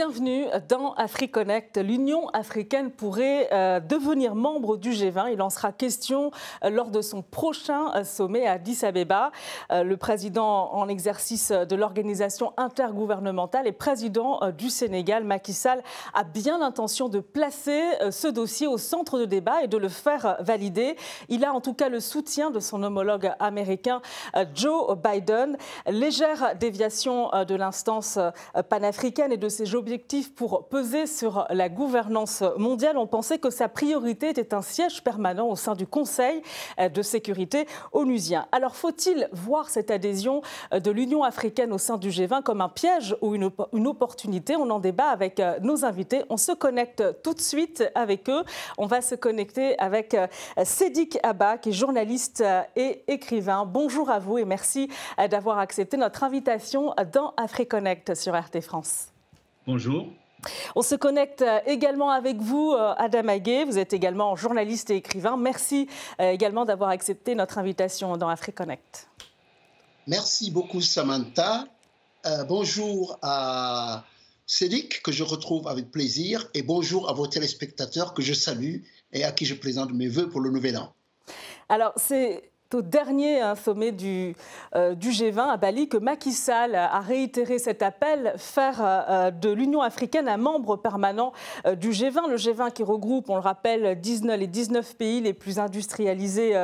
bienvenue dans AfriConnect. L'Union africaine pourrait euh, devenir membre du G20. Il en sera question euh, lors de son prochain euh, sommet à Addis Abeba. le président en exercice de l'organisation intergouvernementale et président du Sénégal, Macky Sall, a bien l'intention de placer ce dossier au centre de débat et de le faire valider. Il a en tout cas le soutien de son homologue américain, Joe Biden. Légère déviation de l'instance panafricaine et de ses pour peser sur la gouvernance mondiale, on pensait que sa priorité était un siège permanent au sein du Conseil de sécurité onusien. Alors faut-il voir cette adhésion de l'Union africaine au sein du G20 comme un piège ou une, une opportunité? On en débat avec nos invités. On se connecte tout de suite avec eux. On va se connecter avec Sédic Abba, qui est journaliste et écrivain. Bonjour à vous et merci d'avoir accepté notre invitation dans AfriConnect sur RT France. Bonjour. On se connecte euh, également avec vous, euh, Adam Aguet. Vous êtes également journaliste et écrivain. Merci euh, également d'avoir accepté notre invitation dans AfriConnect. Merci beaucoup, Samantha. bonjour à Cédric, que je retrouve avec plaisir, et bonjour à vos téléspectateurs que je salue et à qui je présente mes voeux pour le nouvel an. Alors, c'est au dernier hein, sommet du, euh, du, G20 à Bali que Macky Sall a réitéré cet appel, faire euh, euh, de l'Union africaine un membre permanent du G20. Le G20 qui regroupe, on le rappelle, 19, les 19 pays les plus industrialisés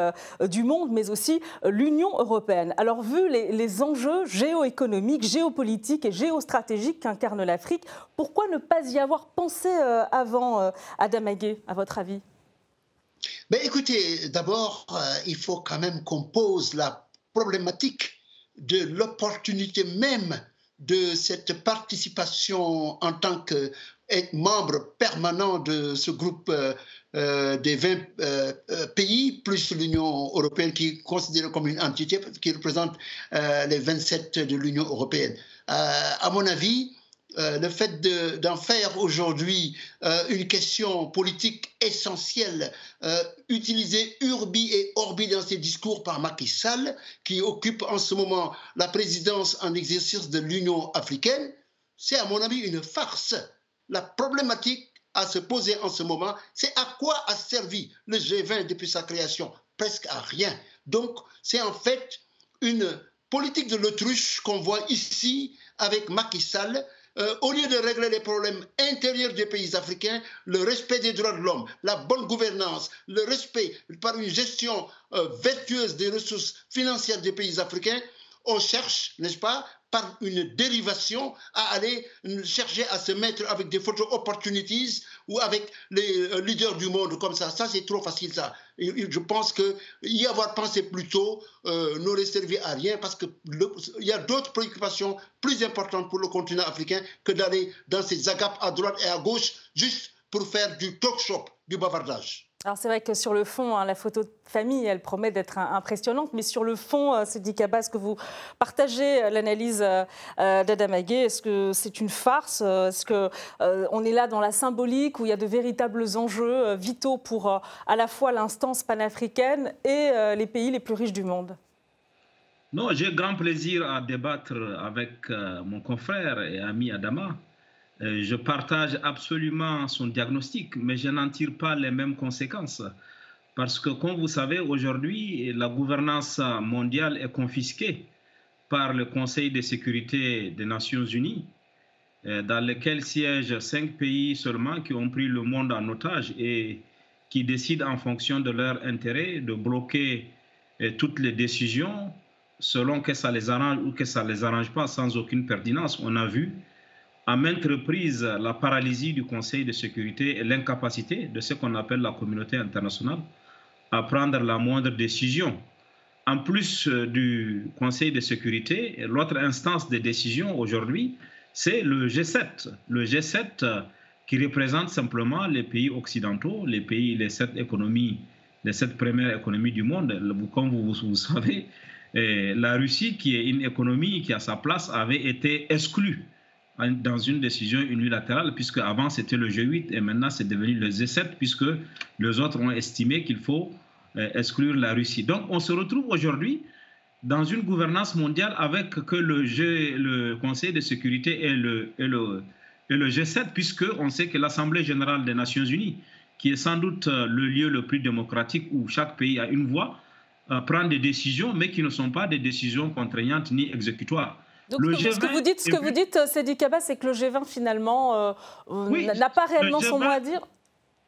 du monde, mais aussi l'Union européenne. Alors, vu les, les enjeux géoéconomiques, géopolitiques et géostratégiques qu'incarne l'Afrique, pourquoi ne pas y avoir pensé avant, Adam Aguet, à votre avis? Écoutez, d'abord, euh, il faut quand même qu'on pose la problématique de l'opportunité même de cette participation en tant que membre permanent de ce groupe euh, euh, des 20 pays, plus l'Union européenne qui est considérée comme une entité qui représente les 27 de l'Union européenne. à mon avis, euh, le fait d'en faire aujourd'hui euh, une question politique essentielle, euh, utilisée urbi et orbi dans ses discours par Macky Sall, qui occupe en ce moment la présidence en exercice de l'Union africaine, c'est à mon avis une farce. La problématique à se poser en ce moment, c'est à quoi a servi le G20 depuis sa création? Presque à rien. Donc, c'est en fait une politique de l'autruche qu'on voit ici avec Macky Sall, euh, au lieu de régler les problèmes intérieurs des pays africains, le respect des droits de l'homme, la bonne gouvernance, le respect par une gestion euh, vertueuse des ressources financières des pays africains, on cherche, n'est-ce pas, par une dérivation à aller chercher à se mettre avec des photos opportunities ou avec les euh, leaders du monde comme ça. Ça, c'est trop facile, ça. je pense que y avoir pensé plus tôt euh, n'aurait servi à rien parce qu'il y a d'autres préoccupations plus importantes pour le continent africain que d'aller dans ces agapes à droite et à gauche juste pour faire du talk shop, du bavardage. Alors c'est vrai que sur le fond, hein, la photo de famille, elle promet d'être impressionnante, mais sur le fond, euh, c'est est-ce que vous partagez euh, l'analyse euh, d'Adam Aguet Est-ce que c'est une farce Est-ce qu'on est là dans la symbolique où il y a de véritables enjeux vitaux pour à la fois l'instance panafricaine et les pays les plus riches du monde? Non, j'ai grand plaisir à débattre avec mon confrère et ami Adama. euh, je partage absolument son diagnostic, mais je n'en tire pas les mêmes conséquences. Parce que, comme vous savez, aujourd'hui, la gouvernance mondiale est confisquée par le Conseil de sécurité des Nations Unies, euh, dans lequel siègent cinq pays seulement qui ont pris le monde en otage et qui décident en fonction de leur intérêt de bloquer euh, toutes les décisions selon que ça les arrange ou que ça ne les arrange pas sans aucune pertinence. On a vu à maintes reprises la paralysie du Conseil de sécurité et l'incapacité de ce qu'on appelle la communauté internationale à prendre la moindre décision. En plus euh, du Conseil de sécurité, l'autre instance de décision aujourd'hui, c'est le G7. Le G7 qui représente simplement les pays occidentaux, les pays, les sept économies, les sept premières économies du monde. Comme vous, vous savez, la Russie, qui est une économie qui a sa place, avait été exclue dans une décision unilatérale, puisque avant c'était le G8 et maintenant c'est devenu le G7, puisque les autres ont estimé qu'il faut euh, exclure la Russie. Donc on se retrouve aujourd'hui dans une gouvernance mondiale avec que le, G, le Conseil de sécurité et le, et le, et le G7, puisqu'on sait que l'Assemblée générale des Nations unies, qui est sans doute euh, le lieu le plus démocratique où chaque pays a une voix, euh, prend des décisions, mais qui ne sont pas des décisions contraignantes ni exécutoires. Donc, ce, que vous dites, ce que vous dites, Sedi Kaba, c'est que le G20 finalement n'a pas réellement son mot à dire.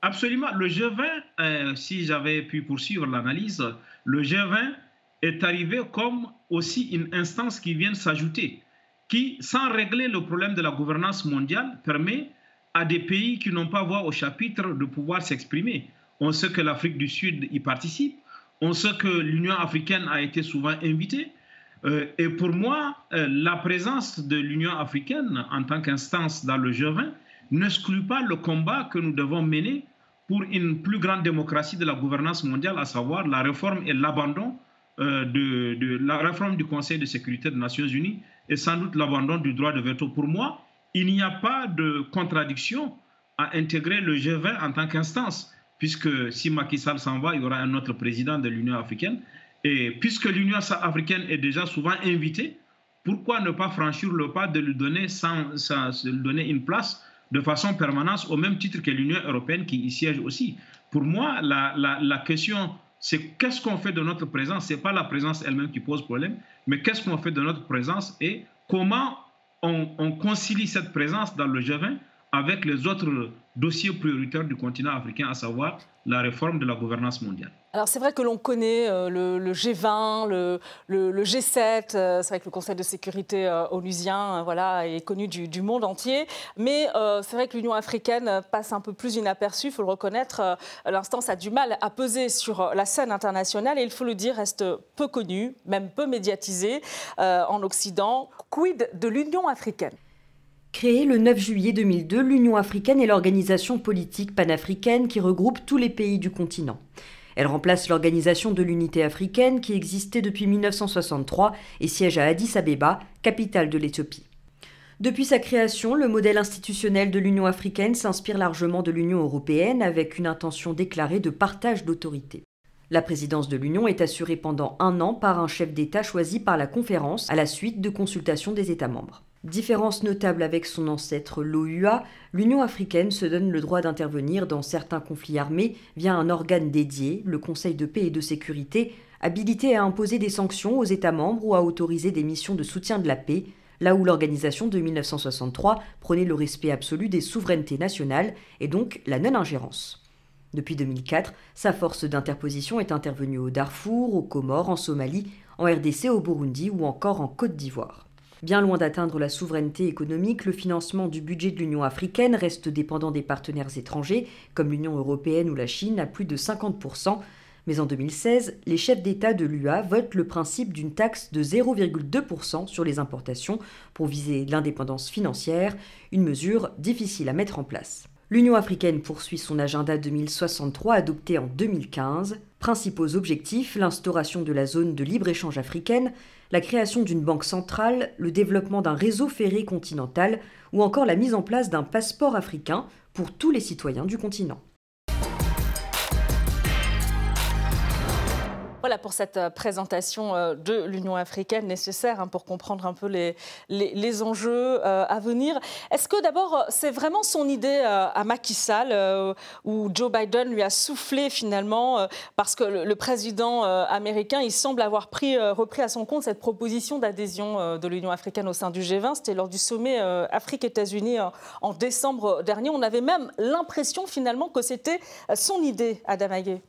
Absolument. Le G20, si j'avais pu poursuivre l'analyse, le G20 est arrivé comme aussi une instance qui vient s'ajouter, qui, sans régler le problème de la gouvernance mondiale, permet à des pays qui n'ont pas voix au chapitre de pouvoir s'exprimer. On sait que l'Afrique du Sud y participe, on sait que l'Union africaine a été souvent invitée. Euh, et pour moi, euh, la présence de l'Union africaine en tant qu'instance dans le G20 n'exclut pas le combat que nous devons mener pour une plus grande démocratie de la gouvernance mondiale, à savoir la réforme et l'abandon euh, de, la réforme du Conseil de sécurité des Nations Unies et sans doute l'abandon du droit de veto. Pour moi, il n'y a pas de contradiction à intégrer le G20 en tant qu'instance, puisque si Macky Sall s'en va, il y aura un autre président de l'Union africaine. Et puisque l'Union africaine est déjà souvent invitée, pourquoi ne pas franchir le pas de lui donner, une place de façon permanente au même titre que l'Union européenne qui y siège aussi? Pour moi, la, question c'est qu'est-ce qu'on fait de notre présence? Ce n'est pas la présence elle-même qui pose problème, mais qu'est-ce qu'on fait de notre présence et comment on, concilie cette présence dans le G20 avec les autres dossiers prioritaires du continent africain, à savoir la réforme de la gouvernance mondiale. Alors c'est vrai que l'on connaît euh, le, G20, le, G7, euh, c'est vrai que le Conseil de sécurité euh, onusien voilà, est connu du, monde entier, mais c'est vrai que l'Union africaine passe un peu plus inaperçue, il faut le reconnaître. L'instance a du mal à peser sur la scène internationale et il faut le dire, reste peu connue, même peu médiatisée en Occident. Quid de l'Union africaine? Créée le 9 juillet 2002, l'Union africaine est l'organisation politique panafricaine qui regroupe tous les pays du continent. Elle remplace l'Organisation de l'Unité africaine qui existait depuis 1963 et siège à Addis Abeba, capitale de l'Éthiopie. Depuis sa création, le modèle institutionnel de l'Union africaine s'inspire largement de l'Union européenne avec une intention déclarée de partage d'autorité. La présidence de l'Union est assurée pendant un an par un chef d'État choisi par la conférence à la suite de consultations des États membres. Différence notable avec son ancêtre l'OUA, l'Union africaine se donne le droit d'intervenir dans certains conflits armés via un organe dédié, le Conseil de paix et de sécurité, habilité à imposer des sanctions aux États membres ou à autoriser des missions de soutien de la paix, là où l'organisation de 1963 prenait le respect absolu des souverainetés nationales et donc la non-ingérence. Depuis 2004, sa force d'interposition est intervenue au Darfour, aux Comores, en Somalie, en RDC, au Burundi ou encore en Côte d'Ivoire. Bien loin d'atteindre la souveraineté économique, le financement du budget de l'Union africaine reste dépendant des partenaires étrangers, comme l'Union européenne ou la Chine, à plus de 50%. Mais en 2016, les chefs d'État de l'UA votent le principe d'une taxe de 0,2% sur les importations pour viser l'indépendance financière, une mesure difficile à mettre en place. L'Union africaine poursuit son agenda 2063 adopté en 2015. Principaux objectifs l'instauration de la zone de libre-échange africaine, la création d'une banque centrale, le développement d'un réseau ferré continental ou encore la mise en place d'un passeport africain pour tous les citoyens du continent. Voilà pour cette euh, présentation euh, de l'Union africaine nécessaire hein, pour comprendre un peu les, les, enjeux euh, à venir. Est-ce que d'abord, c'est vraiment son idée à Macky Sall, où Joe Biden lui a soufflé finalement, parce que le, président américain, il semble avoir pris, repris à son compte cette proposition d'adhésion de l'Union africaine au sein du G20. C'était lors du sommet Afrique-États-Unis en décembre dernier. On avait même l'impression finalement que c'était son idée, Adam Aguet.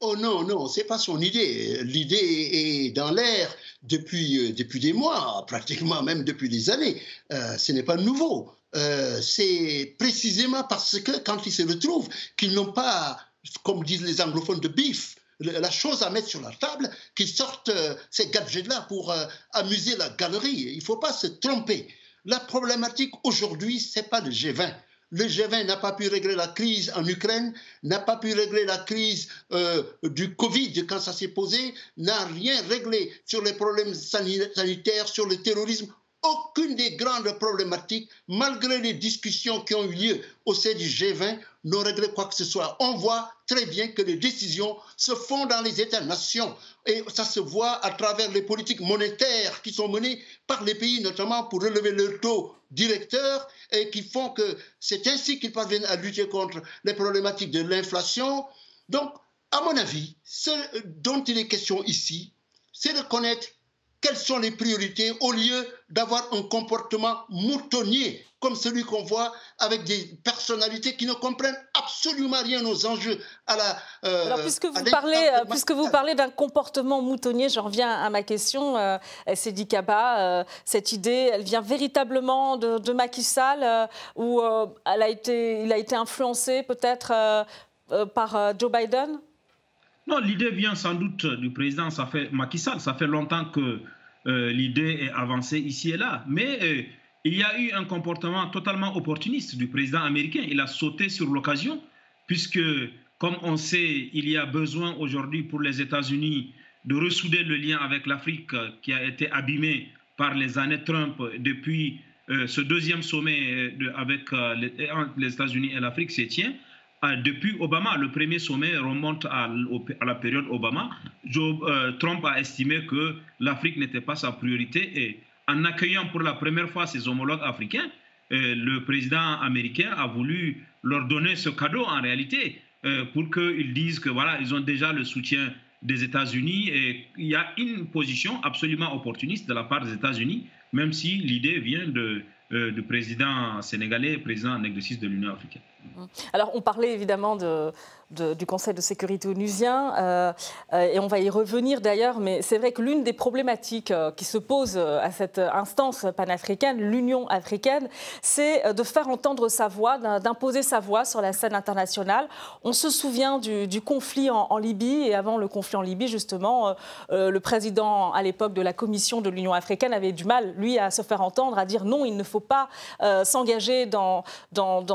Oh non, non, c'est pas son idée. L'idée est dans l'air depuis, euh, depuis des mois, pratiquement même depuis des années. Euh, ce n'est pas nouveau. Euh, c'est précisément parce que quand ils se retrouvent qu'ils n'ont pas, comme disent les anglophones, de bif, la chose à mettre sur la table, qu'ils sortent ces gadgets-là pour amuser la galerie. Il ne faut pas se tromper. La problématique aujourd'hui, ce n'est pas le G20. Le G20 n'a pas pu régler la crise en Ukraine, n'a pas pu régler la crise euh, du Covid quand ça s'est posé, n'a rien réglé sur les problèmes sanitaires, sur le terrorisme. Aucune des grandes problématiques, malgré les discussions qui ont eu lieu au sein du G20, n'ont réglé quoi que ce soit. On voit très bien que les décisions se font dans les États-nations et ça se voit à travers les politiques monétaires qui sont menées par les pays, notamment pour relever leur taux directeur et qui font que c'est ainsi qu'ils parviennent à lutter contre les problématiques de l'inflation. Donc, à mon avis, ce dont il est question ici, c'est de connaître quelles sont les priorités au lieu d'avoir un comportement moutonnier comme celui qu'on voit avec des personnalités qui ne comprennent absolument rien aux enjeux à la. Euh, Alors, puisque vous, parlez, euh, puisque vous parlez d'un comportement moutonnier, j'en reviens à ma question, euh, Sedi Kaba. Euh, cette idée, elle vient véritablement de, de Macky Sall ou elle a été, il a été influencé peut-être par Joe Biden? Non, l'idée vient sans doute du président ça fait, Macky Sall. Ça fait longtemps que euh, l'idée est avancée ici et là. Mais euh, il y a eu un comportement totalement opportuniste du président américain. Il a sauté sur l'occasion, puisque, comme on sait, il y a besoin aujourd'hui pour les États-Unis de ressouder le lien avec l'Afrique qui a été abîmé par les années Trump depuis euh, ce deuxième sommet avec les États-Unis et l'Afrique s'y tient. Ah, depuis Obama, le premier sommet remonte à, la période Obama. Euh, Trump a estimé que l'Afrique n'était pas sa priorité et en accueillant pour la première fois ses homologues africains, euh, le président américain a voulu leur donner ce cadeau en réalité euh, pour qu'ils disent que voilà, ils ont déjà le soutien des États-Unis et il y a une position absolument opportuniste de la part des États-Unis, même si l'idée vient du président sénégalais, président en exercice de l'Union africaine. Alors, on parlait évidemment de, du Conseil de sécurité onusien, euh, euh, et on va y revenir d'ailleurs, mais c'est vrai que l'une des problématiques euh, qui se posent à cette instance panafricaine, l'Union africaine, c'est de faire entendre sa voix, d'imposer sa voix sur la scène internationale. On se souvient du, conflit en, Libye, et avant le conflit en Libye, justement, le président à l'époque de la Commission de l'Union africaine avait du mal, lui, à se faire entendre, à dire non, il ne faut pas s'engager dans,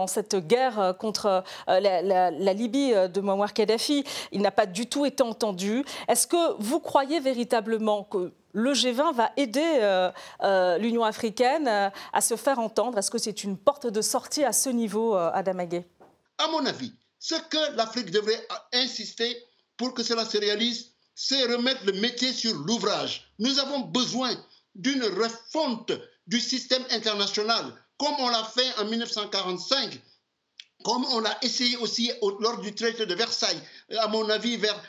cette guerre contre la, la Libye de Muammar Kadhafi. Il n'a pas du tout été entendu. Est-ce que vous croyez véritablement que le G20 va aider euh, euh, l'Union africaine euh, à se faire entendre? Est-ce que c'est une porte de sortie à ce niveau, Adam Aguet À mon avis, ce que l'Afrique devrait insister pour que cela se réalise, c'est remettre le métier sur l'ouvrage. Nous avons besoin d'une refonte du système international, comme on l'a fait en 1945 comme on a essayé aussi lors du traité de Versailles, à mon avis vers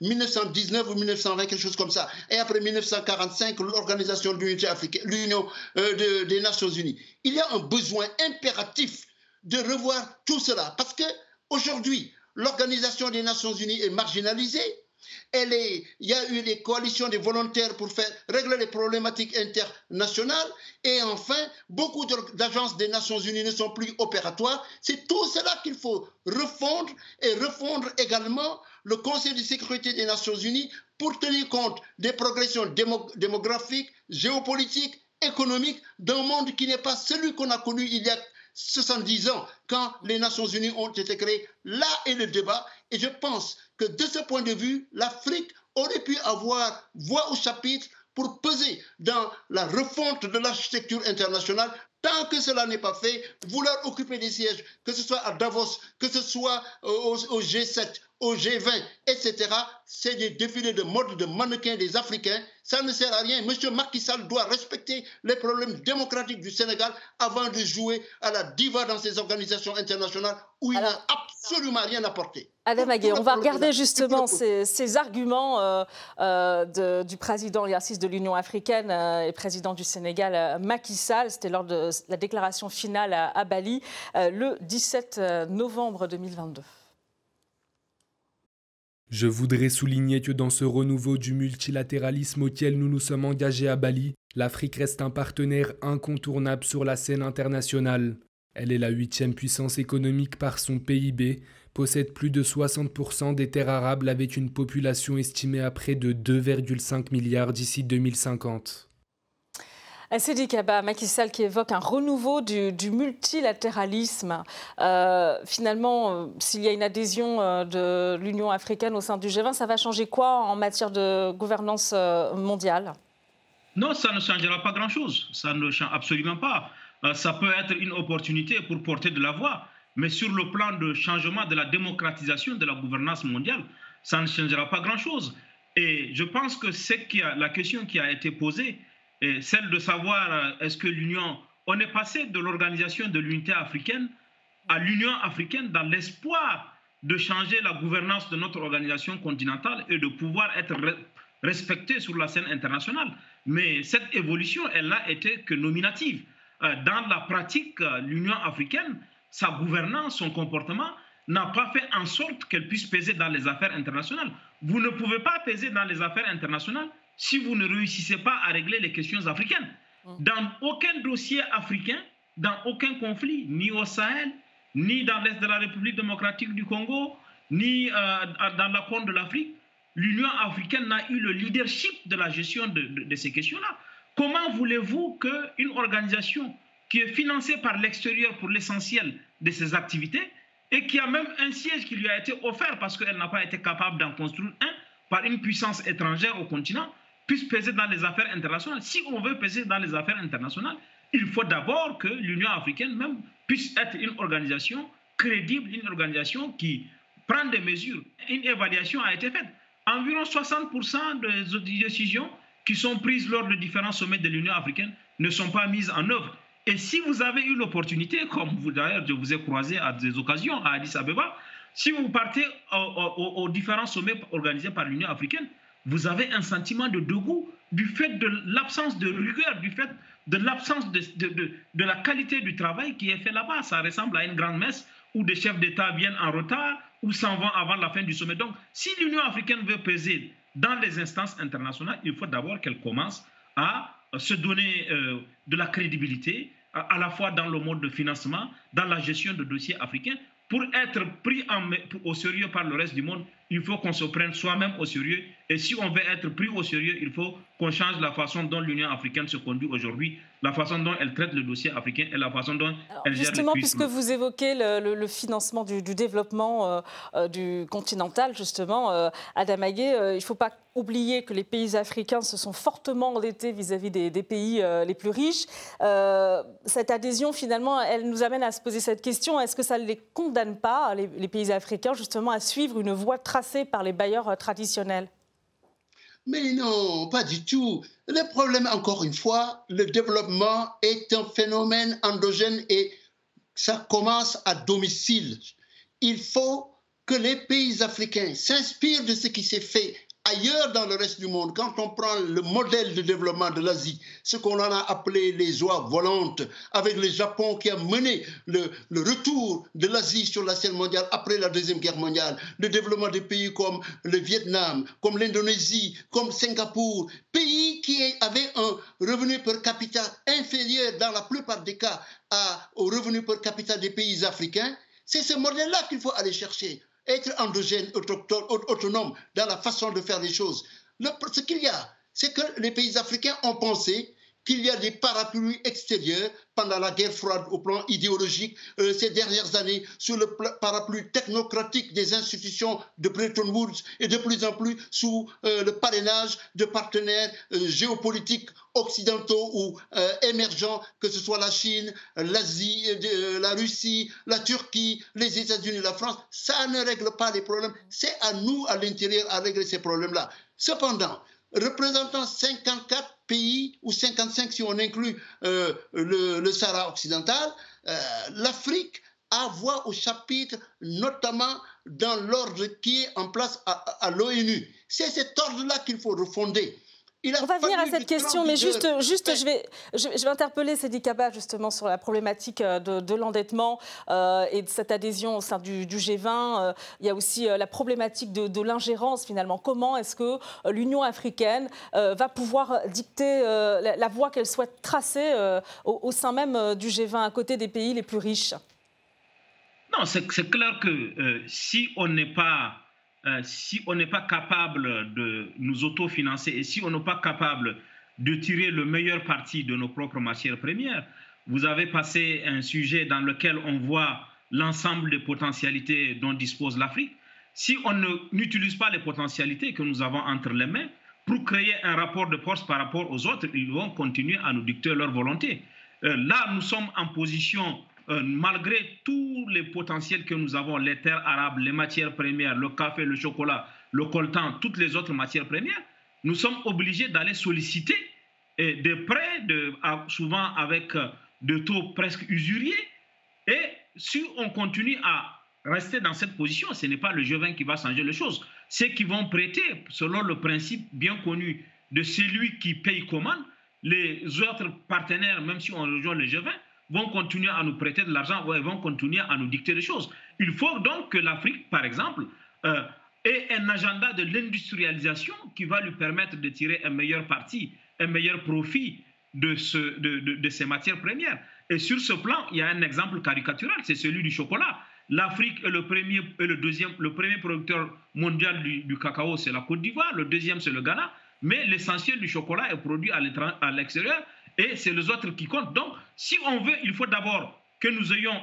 1919 euh, ou 1920, quelque chose comme ça. Et après 1945, l'Organisation de l'Unité africaine, l'Union euh, des Nations Unies. Il y a un besoin impératif de revoir tout cela parce que aujourd'hui, l'Organisation des Nations Unies est marginalisée il y a eu les coalitions des volontaires pour régler les problématiques internationales. Et enfin, beaucoup d'agences des Nations Unies ne sont plus opératoires. C'est tout cela qu'il faut refondre et refondre également le Conseil de sécurité des Nations Unies pour tenir compte des progressions démographiques, géopolitiques, économiques d'un monde qui n'est pas celui qu'on a connu il y a 70 ans, quand les Nations Unies ont été créées. Là est le débat. Et je pense que de ce point de vue, l'Afrique aurait pu avoir voix au chapitre pour peser dans la refonte de l'architecture internationale. Tant que cela n'est pas fait, vouloir occuper des sièges, que ce soit à Davos, que ce soit au, au G7, au G20, etc., c'est des défilés de mode de mannequins des Africains. Ça ne sert à rien. Monsieur Macky Sall doit respecter les problèmes démocratiques du Sénégal avant de jouer à la diva dans ces organisations internationales où il n'a absolument rien apporté. Adam Aguet, on va regarder justement ces, arguments euh, euh, du président l'exercice de l'Union africaine euh, et président du Sénégal, Macky Sall. C'était lors de la déclaration finale à Bali le 17 novembre 2022. Je voudrais souligner que dans ce renouveau du multilatéralisme auquel nous nous sommes engagés à Bali, l'Afrique reste un partenaire incontournable sur la scène internationale. Elle est la huitième puissance économique par son PIB, possède plus de 60% des terres arables avec une population estimée à près de 2,5 milliards d'ici 2050. Sidi Kaba, Macky Sall qui évoque un renouveau du, multilatéralisme. Euh, finalement, euh, s'il y a une adhésion euh, de l'Union africaine au sein du G20, ça va changer quoi en matière de gouvernance mondiale? Non, ça ne changera pas grand-chose. Ça ne change absolument pas. Ça peut être une opportunité pour porter de la voix, mais sur le plan de changement de la démocratisation de la gouvernance mondiale, ça ne changera pas grand-chose. Et je pense que c'est la question qui a été posée, celle de savoir euh, est-ce que l'Union, on est passé de l'organisation de l'unité africaine à l'Union africaine dans l'espoir de changer la gouvernance de notre organisation continentale et de pouvoir être respecté sur la scène internationale. Mais cette évolution, elle n'a été que nominative. Euh, dans la pratique, euh, l'Union africaine, sa gouvernance, son comportement, n'a pas fait en sorte qu'elle puisse peser dans les affaires internationales. Vous ne pouvez pas peser dans les affaires internationales si vous ne réussissez pas à régler les questions africaines. Mmh. Dans aucun dossier africain, dans aucun conflit, ni au Sahel, ni dans l'Est de la République démocratique du Congo, ni euh, dans la Corne de l'Afrique, l'Union africaine n'a eu le leadership de la gestion de ces questions-là. Comment voulez-vous qu'une organisation qui est financée par l'extérieur pour l'essentiel de ses activités et qui a même un siège qui lui a été offert parce qu'elle n'a pas été capable d'en construire un par une puissance étrangère au continent, puisse peser dans les affaires internationales. Si on veut peser dans les affaires internationales, il faut d'abord que l'Union africaine même puisse être une organisation crédible, une organisation qui prend des mesures. Une évaluation a été faite. Environ 60% des décisions qui sont prises lors de différents sommets de l'Union africaine ne sont pas mises en œuvre. Et si vous avez eu l'opportunité, comme vous d'ailleurs, je vous ai croisé à des occasions à Addis Abeba, si vous partez aux, différents sommets organisés par l'Union africaine, vous avez un sentiment de dégoût du fait de l'absence de rigueur, du fait de l'absence de, la qualité du travail qui est fait là-bas. Ça ressemble à une grande messe où des chefs d'État viennent en retard ou s'en vont avant la fin du sommet. Donc, si l'Union africaine veut peser dans les instances internationales, il faut d'abord qu'elle commence à se donner euh, de la crédibilité, à, la fois dans le mode de financement, dans la gestion de dossiers africains, pour être pris au sérieux par le reste du monde, il faut qu'on se prenne soi-même au sérieux. Et si on veut être pris au sérieux, il faut qu'on change la façon dont l'Union africaine se conduit aujourd'hui, la façon dont elle traite le dossier africain et la façon dont elle gère Justement, puisque vous évoquez le, financement du, développement euh, euh, du continental, justement, euh, Adam Aguet, il ne faut pas oublier que les pays africains se sont fortement endettés vis-à-vis des, pays les plus riches. cette adhésion, finalement, elle nous amène à se poser cette question est-ce que ça ne les condamne pas, les, les, pays africains, justement, à suivre une voie par les bailleurs traditionnels mais non, pas du tout. Le problème, encore une fois, le développement est un phénomène endogène et ça commence à domicile. Il faut que les pays africains s'inspirent de ce qui s'est fait ailleurs dans le reste du monde, quand on prend le modèle de développement de l'Asie, ce qu'on en a appelé les oies volantes, avec le Japon qui a mené le, retour de l'Asie sur la scène mondiale après la Deuxième Guerre mondiale, le développement des pays comme le Vietnam, comme l'Indonésie, comme Singapour, pays qui avaient un revenu per capita inférieur dans la plupart des cas au revenu per capita des pays africains, c'est ce modèle-là qu'il faut aller chercher être endogène, autonome dans la façon de faire les choses. ce qu'il y a, c'est que les pays africains ont pensé qu'il y a des parapluies extérieurs pendant la guerre froide au plan idéologique euh, ces dernières années sous le parapluie technocratique des institutions de Bretton Woods et de plus en plus sous euh, le parrainage de partenaires euh, géopolitiques occidentaux ou émergents, que ce soit la Chine, l'Asie, la Russie, la Turquie, les États-Unis, la France. Ça ne règle pas les problèmes. C'est à nous, à l'intérieur, à régler ces problèmes-là. Cependant, représentant 54 pays, ou 55 si on inclut euh, le, Sahara occidental, euh, l'Afrique a voix au chapitre, notamment dans l'ordre qui est en place à, à l'ONU. C'est cet ordre-là qu'il faut refonder. On va venir à cette question, mais juste, juste je, vais, je, vais interpeller Cédric Kaba justement sur la problématique euh, de, l'endettement euh, et de cette adhésion au sein du, G20. Euh, il y a aussi la problématique de, l'ingérence finalement. Comment est-ce que l'Union africaine va pouvoir dicter la, voie qu'elle souhaite tracer au, sein même du G20 à côté des pays les plus riches? Non, c'est clair que si on n'est pas euh, si on n'est pas capable de nous autofinancer et si on n'est pas capable de tirer le meilleur parti de nos propres matières premières, vous avez passé un sujet dans lequel on voit l'ensemble des potentialités dont dispose l'Afrique. Si on n'utilise pas les potentialités que nous avons entre les mains pour créer un rapport de force par rapport aux autres, ils vont continuer à nous dicter leur volonté. Euh, là, nous sommes en position, euh, malgré tous les potentiels que nous avons, les terres arabes, les matières premières, le café, le chocolat, le coltan, toutes les autres matières premières, nous sommes obligés d'aller solliciter des prêts, souvent avec de taux presque usuriers. Et si on continue à rester dans cette position, ce n'est pas le G20 qui va changer les choses. Ceux qui vont prêter, selon le principe bien connu de celui qui paye commande, les autres partenaires, même si on rejoint le G20, vont continuer à nous prêter de l'argent ou vont continuer à nous dicter des choses. Il faut donc que l'Afrique, par exemple, euh, ait un agenda de l'industrialisation qui va lui permettre de tirer un meilleur parti, un meilleur profit de, ce, de, de, ces matières premières. Et sur ce plan, il y a un exemple caricatural, c'est celui du chocolat. L'Afrique est le premier le deuxième, le premier producteur mondial du cacao, c'est la Côte d'Ivoire, le deuxième, c'est le Ghana, mais l'essentiel du chocolat est produit à l'extérieur et c'est les autres qui comptent. Donc, si on veut, il faut d'abord que nous ayons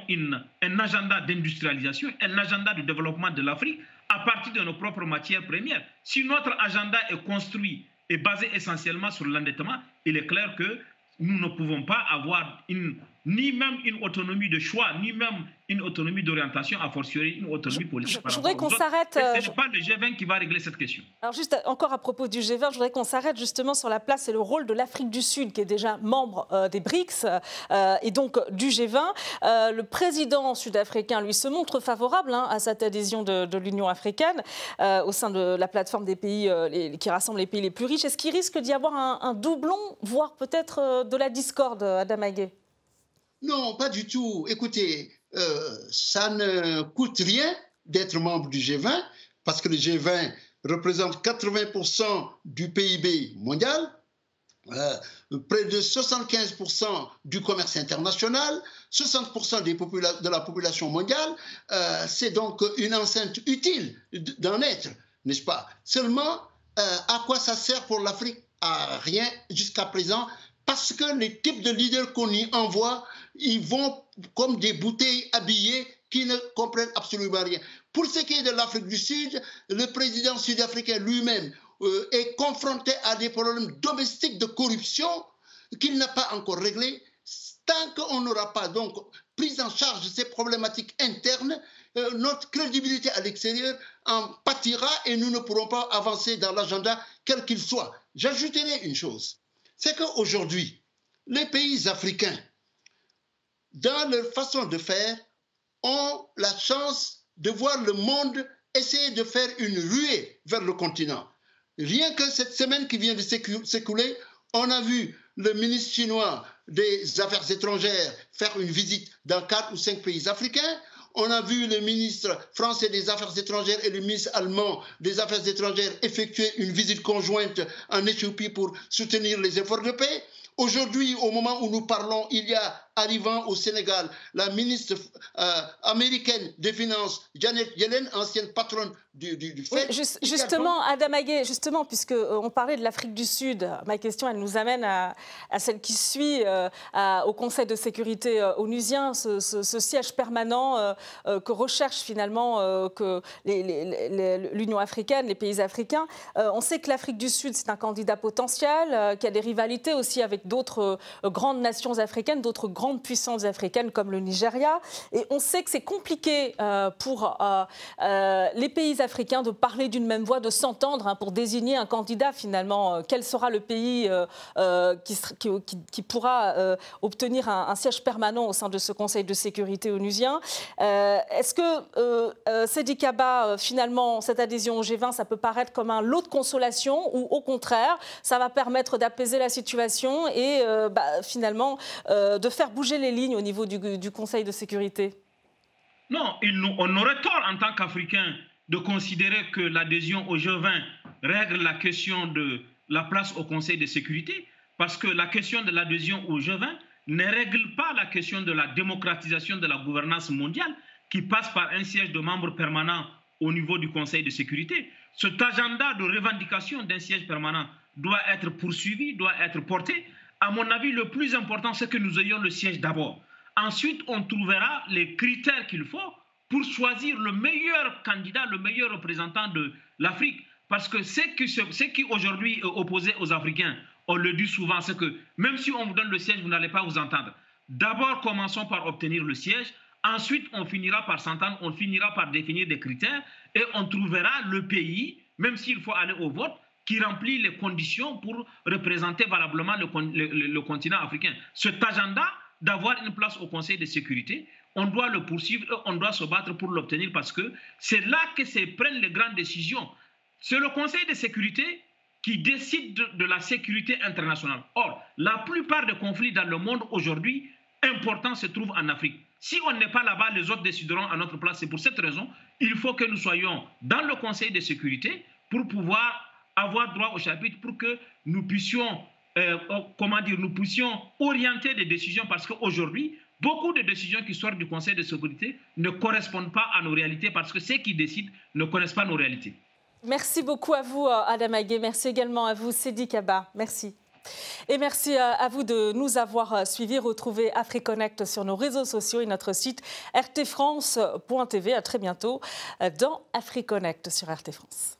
un agenda d'industrialisation, un agenda de développement de l'Afrique à partir de nos propres matières premières. Si notre agenda est construit et basé essentiellement sur l'endettement, il est clair que nous ne pouvons pas avoir ni même une autonomie de choix, ni même une autonomie d'orientation, a fortiori une autonomie politique. Je, je voudrais qu'on s'arrête. Ce n'est euh, pas le G20 qui va régler cette question. Alors juste encore à propos du G20, je voudrais qu'on s'arrête justement sur la place et le rôle de l'Afrique du Sud, qui est déjà membre euh, des BRICS euh, et donc du G20. le président sud-africain, lui, se montre favorable hein, à cette adhésion de, l'Union africaine au sein de la plateforme des pays qui rassemble les pays les plus riches. Est-ce qu'il risque d'y avoir un, un doublon, voire peut-être de la discorde, Adam Aguet non, pas du tout. Écoutez, euh, ça ne coûte rien d'être membre du G20 parce que le G20 représente 80% du PIB mondial, euh, près de 75% du commerce international, 60% des de la population mondiale. Euh, c'est donc une enceinte utile d'en être, n'est-ce pas? Seulement, à quoi ça sert pour l'Afrique? À rien jusqu'à présent, parce que les types de leaders qu'on y envoie ils vont comme des bouteilles habillées qui ne comprennent absolument rien. Pour ce qui est de l'Afrique du Sud, le président sud-africain lui-même euh, est confronté à des problèmes domestiques de corruption qu'il n'a pas encore réglés. Tant qu'on n'aura pas donc pris en charge ces problématiques internes, euh, notre crédibilité à l'extérieur en pâtira et nous ne pourrons pas avancer dans l'agenda quel qu'il soit. J'ajouterai une chose, c'est qu'aujourd'hui, les pays africains dans leur façon de faire, ont la chance de voir le monde essayer de faire une ruée vers le continent. Rien que cette semaine qui vient de s'écouler, on a vu le ministre chinois des Affaires étrangères faire une visite dans quatre ou cinq pays africains. On a vu le ministre français des Affaires étrangères et le ministre allemand des Affaires étrangères effectuer une visite conjointe en Éthiopie pour soutenir les efforts de paix. Aujourd'hui, au moment où nous parlons, il y a arrivant au Sénégal la ministre euh, américaine des Finances, Janet Yellen, ancienne patronne du, du, FED. justement, Adam Aguet, justement, puisqu'on euh, parlait de l'Afrique du Sud, ma question, elle nous amène à, celle qui suit, euh, au Conseil de sécurité onusien, ce, siège permanent que recherche finalement que l'Union africaine, les pays africains. on sait que l'Afrique du Sud, c'est un candidat potentiel, qu'il y a des rivalités aussi avec d'autres grandes nations africaines, d'autres grands grandes puissances africaines comme le Nigeria. Et on sait que c'est compliqué euh, pour euh, euh, les pays africains de parler d'une même voix, de s'entendre hein, pour désigner un candidat finalement. quel sera le pays qui, pourra obtenir un, siège permanent au sein de ce Conseil de sécurité onusien? Est-ce que Sedi Kaba, finalement, cette adhésion au G20, ça peut paraître comme un lot de consolation ou au contraire, ça va permettre d'apaiser la situation et bah, finalement de faire bouger les lignes au niveau du, Conseil de sécurité Non, on aurait tort en tant qu'Africains de considérer que l'adhésion au G20 règle la question de la place au Conseil de sécurité, parce que la question de l'adhésion au G20 ne règle pas la question de la démocratisation de la gouvernance mondiale qui passe par un siège de membre permanent au niveau du Conseil de sécurité. Cet agenda de revendication d'un siège permanent doit être poursuivi, doit être porté, à mon avis, le plus important, c'est que nous ayons le siège d'abord. Ensuite, on trouvera les critères qu'il faut pour choisir le meilleur candidat, le meilleur représentant de l'Afrique. Parce que ce qui, ce qui aujourd'hui est opposé aux Africains, on le dit souvent, c'est que même si on vous donne le siège, vous n'allez pas vous entendre. D'abord, commençons par obtenir le siège. Ensuite, on finira par s'entendre, on finira par définir des critères et on trouvera le pays, même s'il faut aller au vote, qui remplit les conditions pour représenter valablement le, continent africain. Cet agenda d'avoir une place au Conseil de sécurité, on doit le poursuivre on doit se battre pour l'obtenir parce que c'est là que se prennent les grandes décisions. C'est le Conseil de sécurité qui décide de, de, la sécurité internationale. Or, la plupart des conflits dans le monde aujourd'hui importants se trouvent en Afrique. Si on n'est pas là-bas, les autres décideront à notre place. C'est pour cette raison, il faut que nous soyons dans le Conseil de sécurité pour pouvoir avoir droit au chapitre pour que nous puissions, euh, comment dire, nous puissions orienter des décisions parce qu'aujourd'hui, beaucoup de décisions qui sortent du Conseil de sécurité ne correspondent pas à nos réalités parce que ceux qui décident ne connaissent pas nos réalités. Merci beaucoup à vous, euh, Adam Aguet. Merci également à vous, Sedi Kaba. Merci. Et merci euh, à vous de nous avoir suivis. Retrouvez AfriConnect sur nos réseaux sociaux et notre site rtfrance.tv. À très bientôt dans AfriConnect sur RT France.